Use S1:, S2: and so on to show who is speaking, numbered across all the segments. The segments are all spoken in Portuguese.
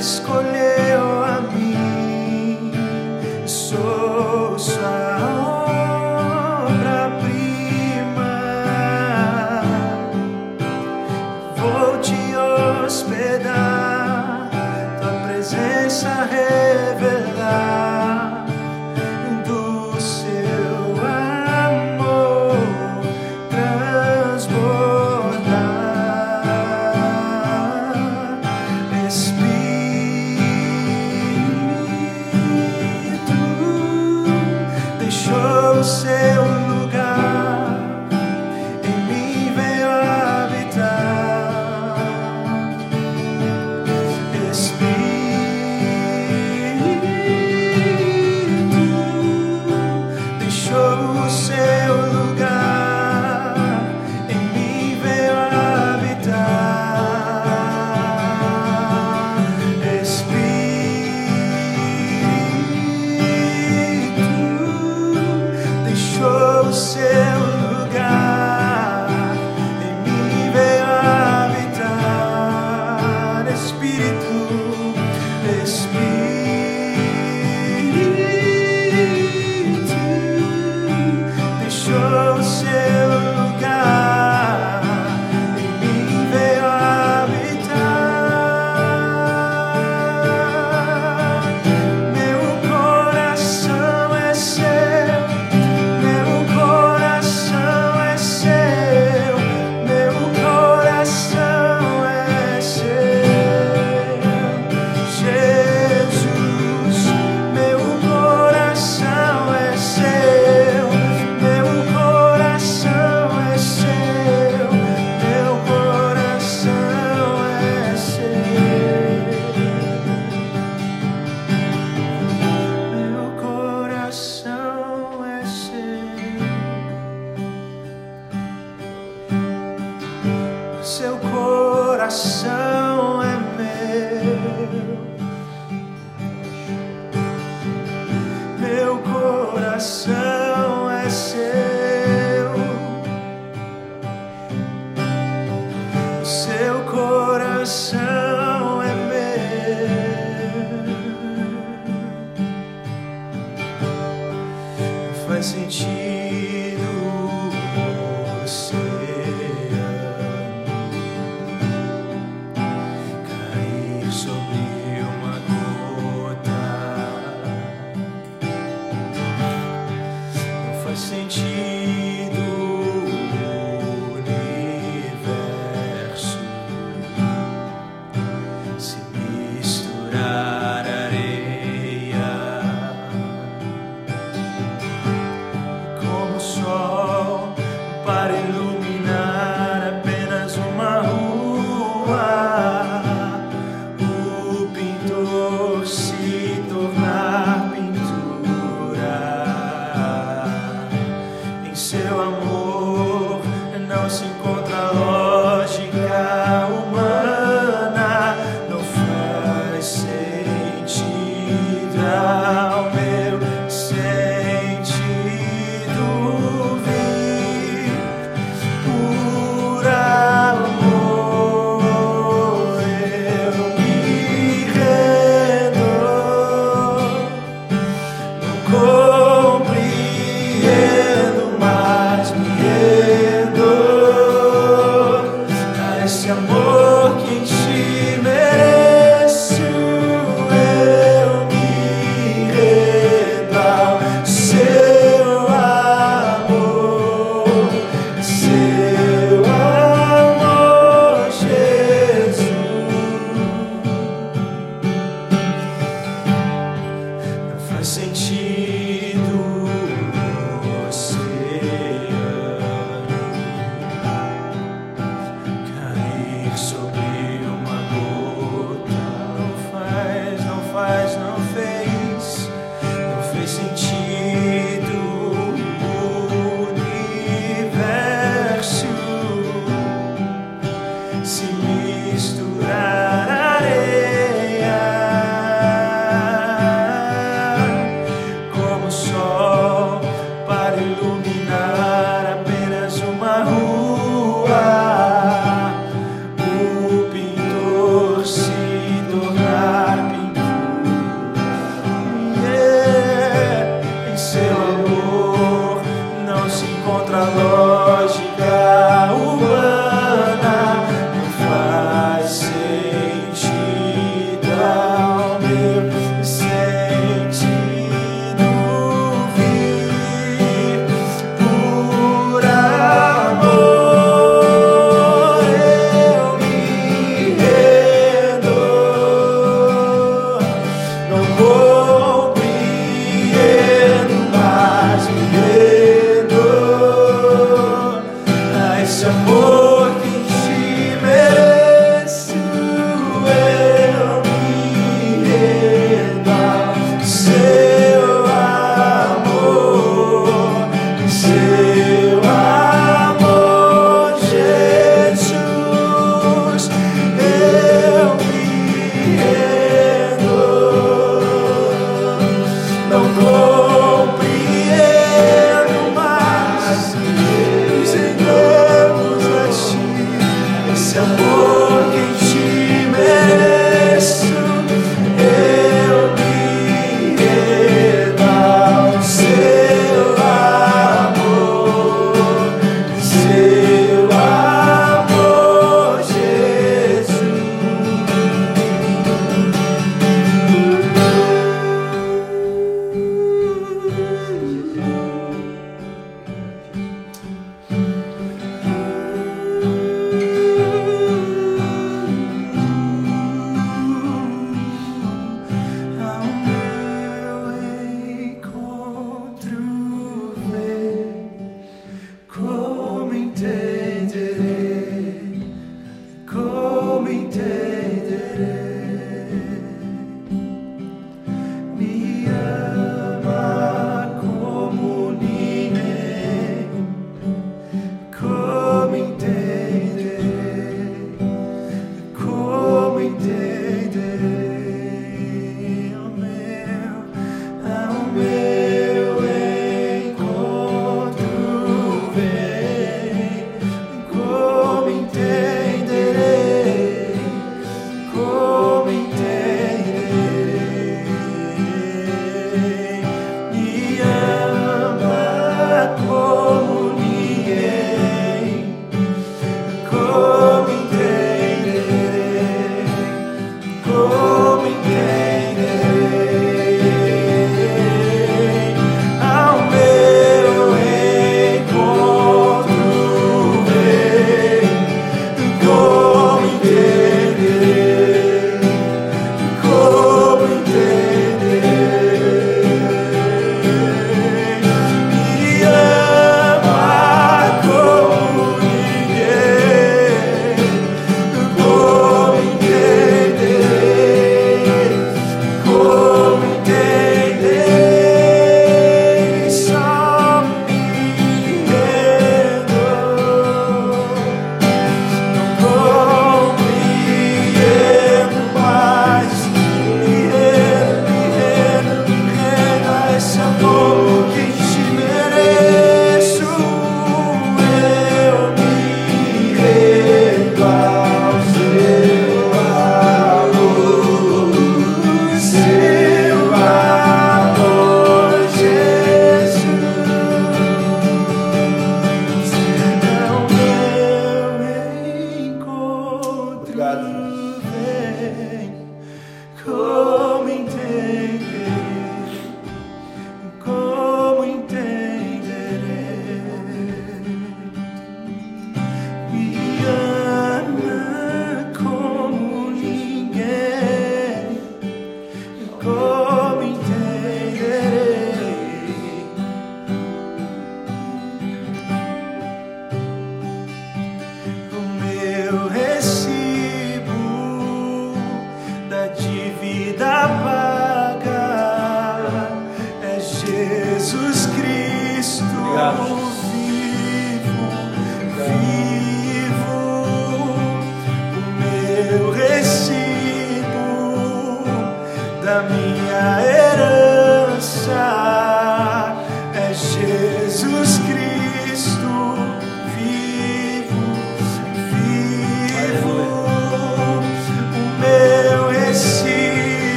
S1: escolheu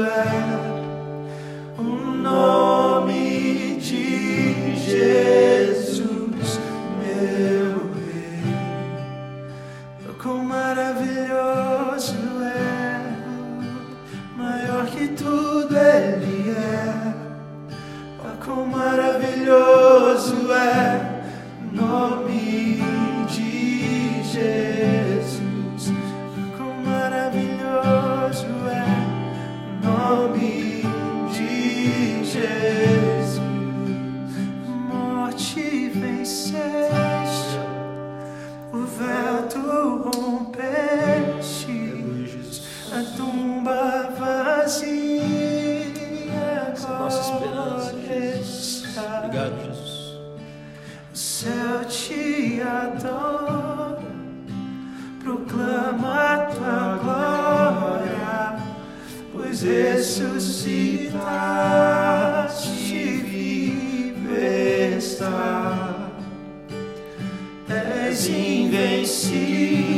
S1: away. Ressuscitaste vivo está. És invencível,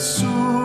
S1: sua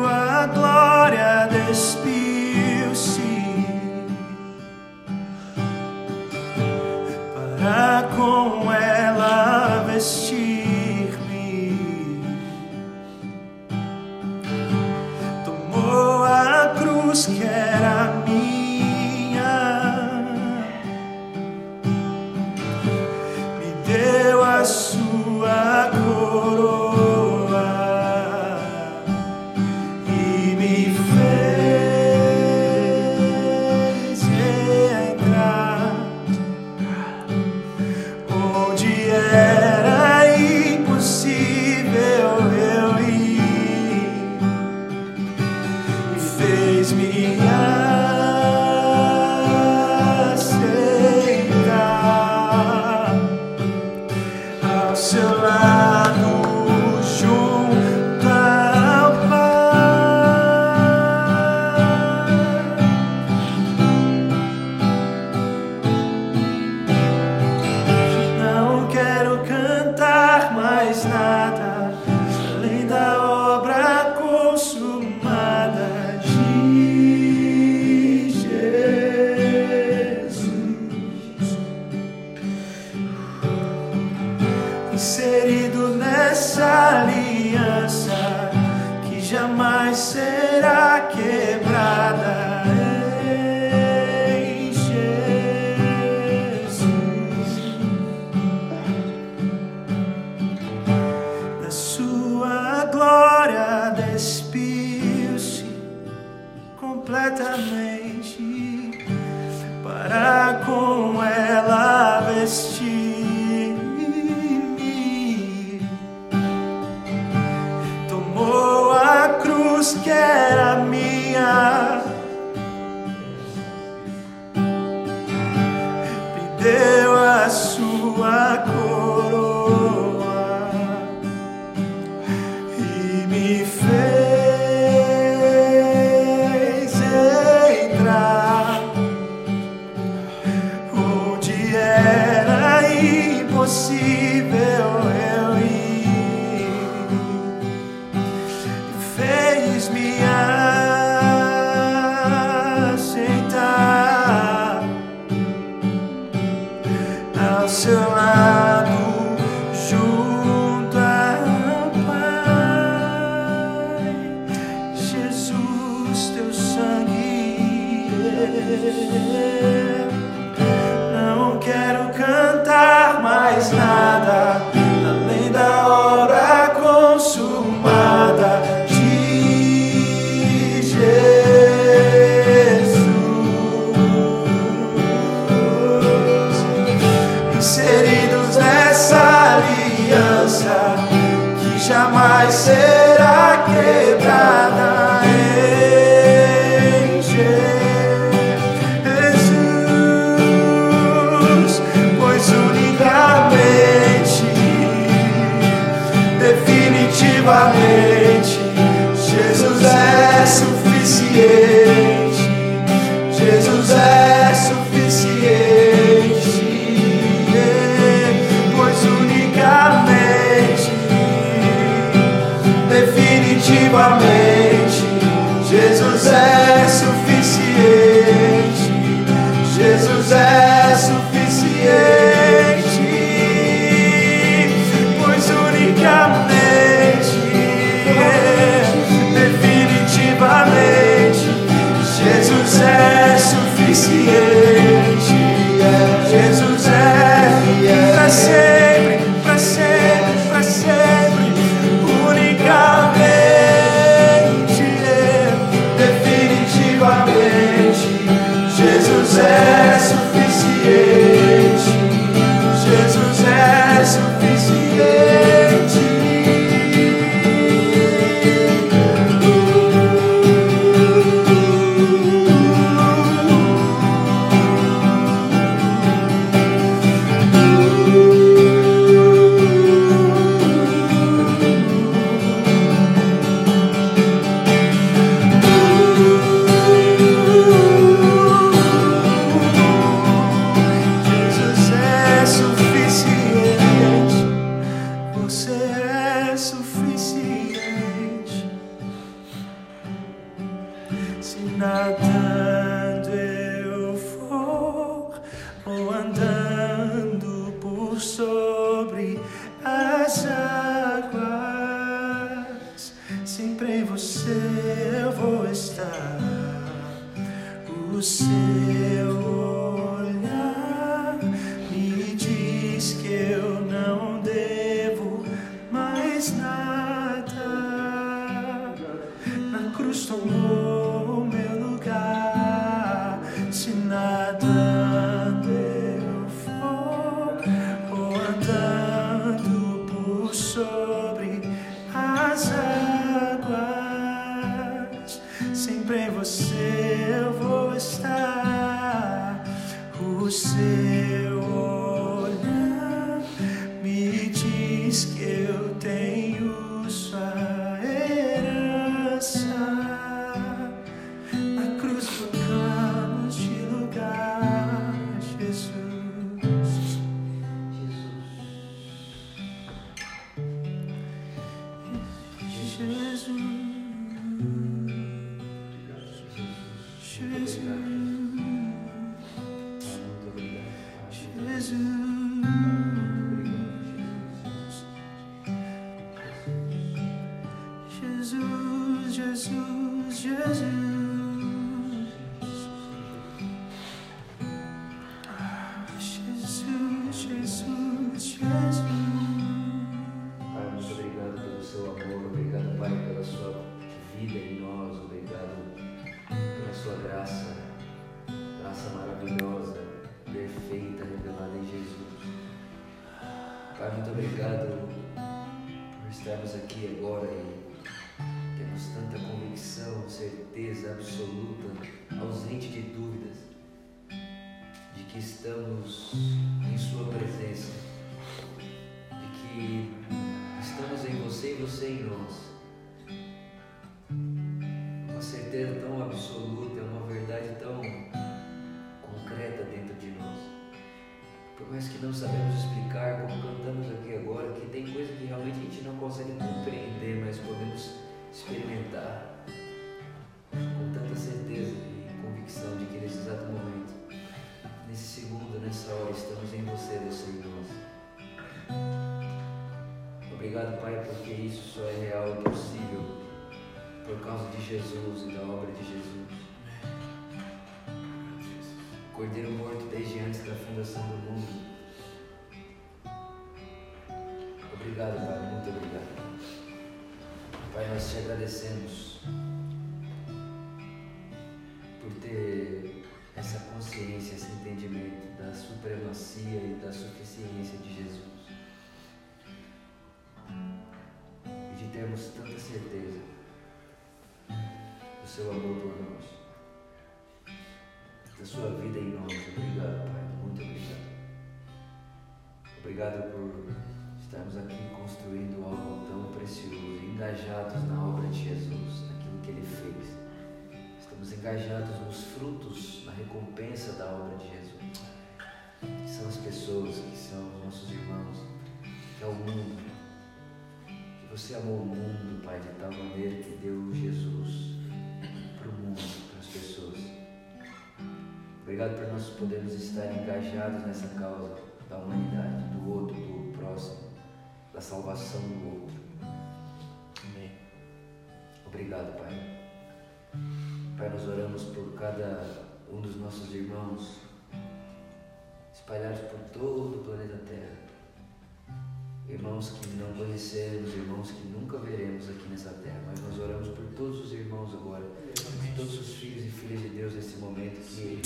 S1: ao cantar mais sempre em você eu vou estar. O seu olhar me diz que eu
S2: aqui agora Jesus e da obra de Jesus. Cordeiro morto desde antes da fundação do mundo. Obrigado, Pai, muito obrigado. Pai, nós te agradecemos por ter essa consciência, esse entendimento da supremacia e da suficiência de Jesus. E de termos tanta certeza do seu amor por nós, da sua vida em nós. Obrigado, Pai, muito obrigado. Obrigado por estarmos aqui construindo algo tão precioso, engajados na obra de Jesus, naquilo que Ele fez. Estamos engajados nos frutos, na recompensa da obra de Jesus. Que são as pessoas, que são os nossos irmãos, que é o mundo. Que você amou o mundo, Pai, de tal maneira que deu Jesus Obrigado por nós podermos estar engajados nessa causa da humanidade, do outro, do próximo, da salvação do outro. Amém. Obrigado, Pai. Pai, nós oramos por cada um dos nossos irmãos espalhados por todo o planeta Terra. Irmãos que não conhecemos, irmãos que nunca veremos aqui nessa terra, mas nós oramos por todos os irmãos agora, todos os filhos e filhas de Deus nesse momento, que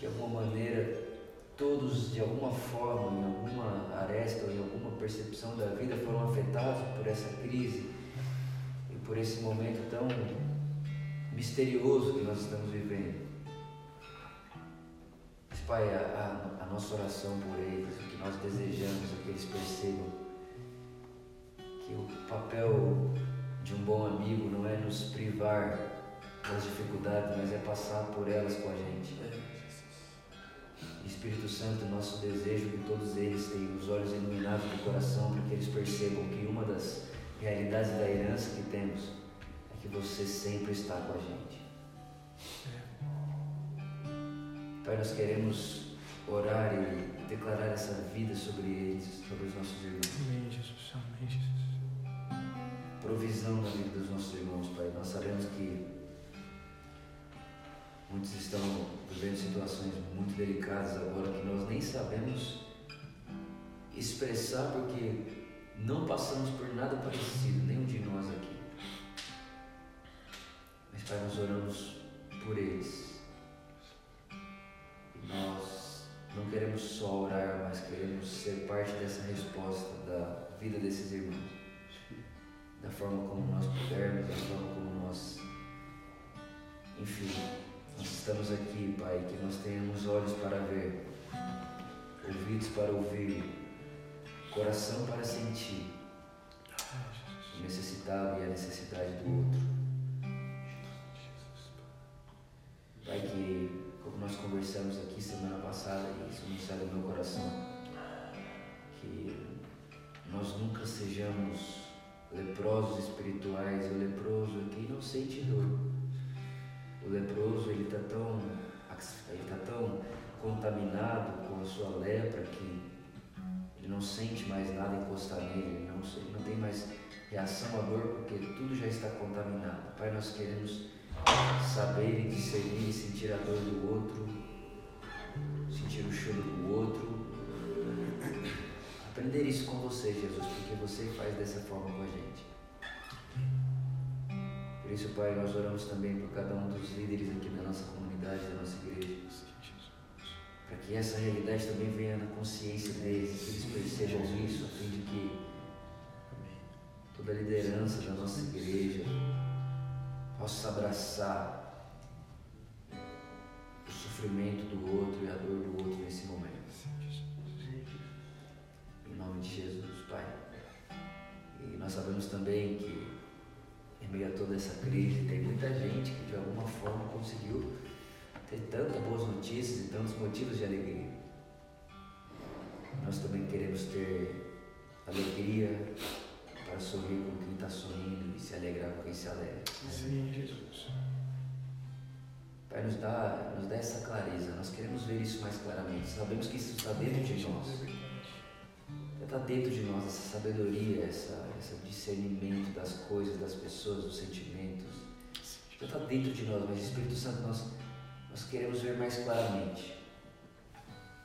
S2: de alguma maneira, todos de alguma forma, em alguma aresta ou em alguma percepção da vida foram afetados por essa crise e por esse momento tão misterioso que nós estamos vivendo. Mas, Pai, a, a, a nossa oração por eles, nós desejamos que eles percebam que o papel de um bom amigo não é nos privar das dificuldades, mas é passar por elas com a gente. Espírito Santo, nosso desejo é que todos eles tenham os olhos iluminados do coração para que eles percebam que uma das realidades da herança que temos é que você sempre está com a gente. Pai, nós queremos orar e declarar essa vida sobre eles, sobre os nossos irmãos.
S3: Amém, Jesus. Amém, Jesus.
S2: Provisão na vida dos nossos irmãos, Pai. Nós sabemos que muitos estão vivendo situações muito delicadas agora que nós nem sabemos expressar porque não passamos por nada parecido, nenhum de nós aqui. Mas, Pai, nós oramos por eles. E nós não queremos só orar, mas queremos ser parte dessa resposta da vida desses irmãos. Da forma como nós pudermos, da forma como nós. Enfim, nós estamos aqui, Pai, que nós tenhamos olhos para ver, ouvidos para ouvir, coração para sentir o necessitado e a necessidade do outro. Conversamos aqui semana passada, e isso não sai do meu coração, que nós nunca sejamos leprosos espirituais, o leproso é quem não sente dor. O leproso ele está tão, ele tá tão contaminado com a sua lepra que ele não sente mais nada encostar nele, ele não, ele não tem mais reação à dor porque tudo já está contaminado. Pai, nós queremos saber e discernir e sentir a dor do outro, Aprender isso com você, Jesus, porque você faz dessa forma com a gente. Por isso, Pai, nós oramos também por cada um dos líderes aqui da nossa comunidade, da nossa igreja. Para que essa realidade também venha na consciência deles, que eles percebam isso, a fim de que toda a liderança da nossa igreja possa abraçar o sofrimento do outro e a dor do outro nesse momento. Nome de Jesus, Pai. E nós sabemos também que, em meio a toda essa crise, tem muita gente que de alguma forma conseguiu ter tantas boas notícias e tantos motivos de alegria. Nós também queremos ter alegria para sorrir com quem está sorrindo e se alegrar com quem se alegra.
S3: Sim, Jesus.
S2: Pai, nos dá, nos dá essa clareza, nós queremos ver isso mais claramente. Sabemos que isso está dentro de nós. Está dentro de nós essa sabedoria, essa, esse discernimento das coisas, das pessoas, dos sentimentos. Já está dentro de nós, mas Espírito Santo, nós, nós queremos ver mais claramente.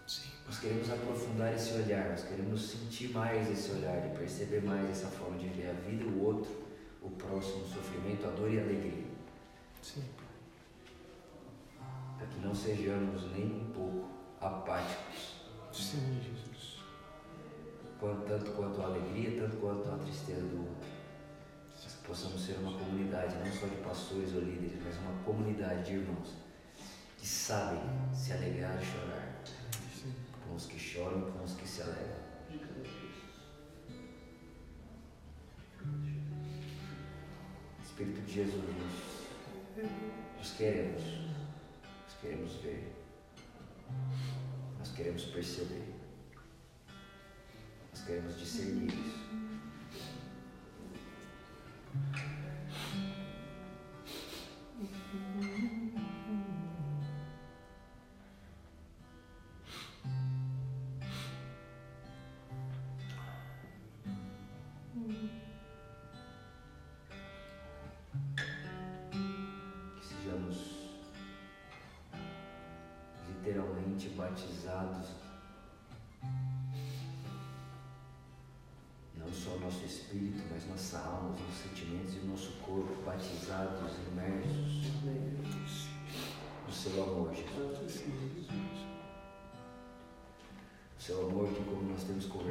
S3: Sim.
S2: Nós queremos aprofundar esse olhar, nós queremos sentir mais esse olhar e perceber mais essa forma de ver a vida, o outro, o próximo, o sofrimento, a dor e a alegria.
S3: Sim.
S2: Para que não sejamos nem um pouco apáticos,
S3: Sim, Jesus.
S2: Quanto- tanto quanto a alegria, tanto quanto a tristeza do outro. Que possamos ser uma comunidade, não só de pastores ou líderes, mas uma comunidade de irmãos que sabem se alegrar e chorar, com os que choram e com os que se alegram. Espírito de Jesus, nós, nós queremos, nós queremos ver, nós queremos perceber, queremos discernir isso.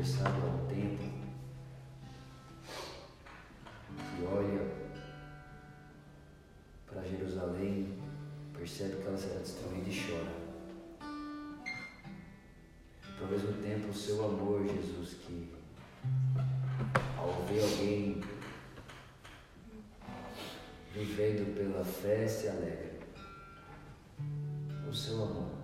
S2: Conversado há tempo, que olha para Jerusalém, percebe que ela será destruída e chora. Ao mesmo tempo, o seu amor, Jesus, que ao ver alguém vivendo pela fé se alegra. O seu amor.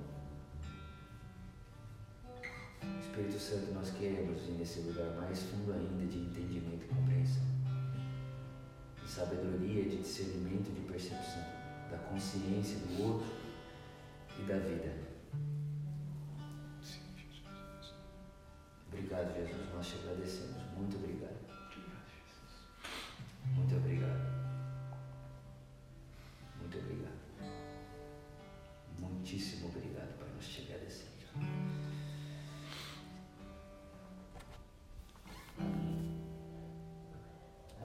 S2: Espírito Santo, nós queremos ir nesse lugar mais fundo ainda de entendimento e compreensão, de sabedoria, de discernimento, de percepção, da consciência do outro e da vida. Obrigado, Jesus, nós te agradecemos. Muito obrigado.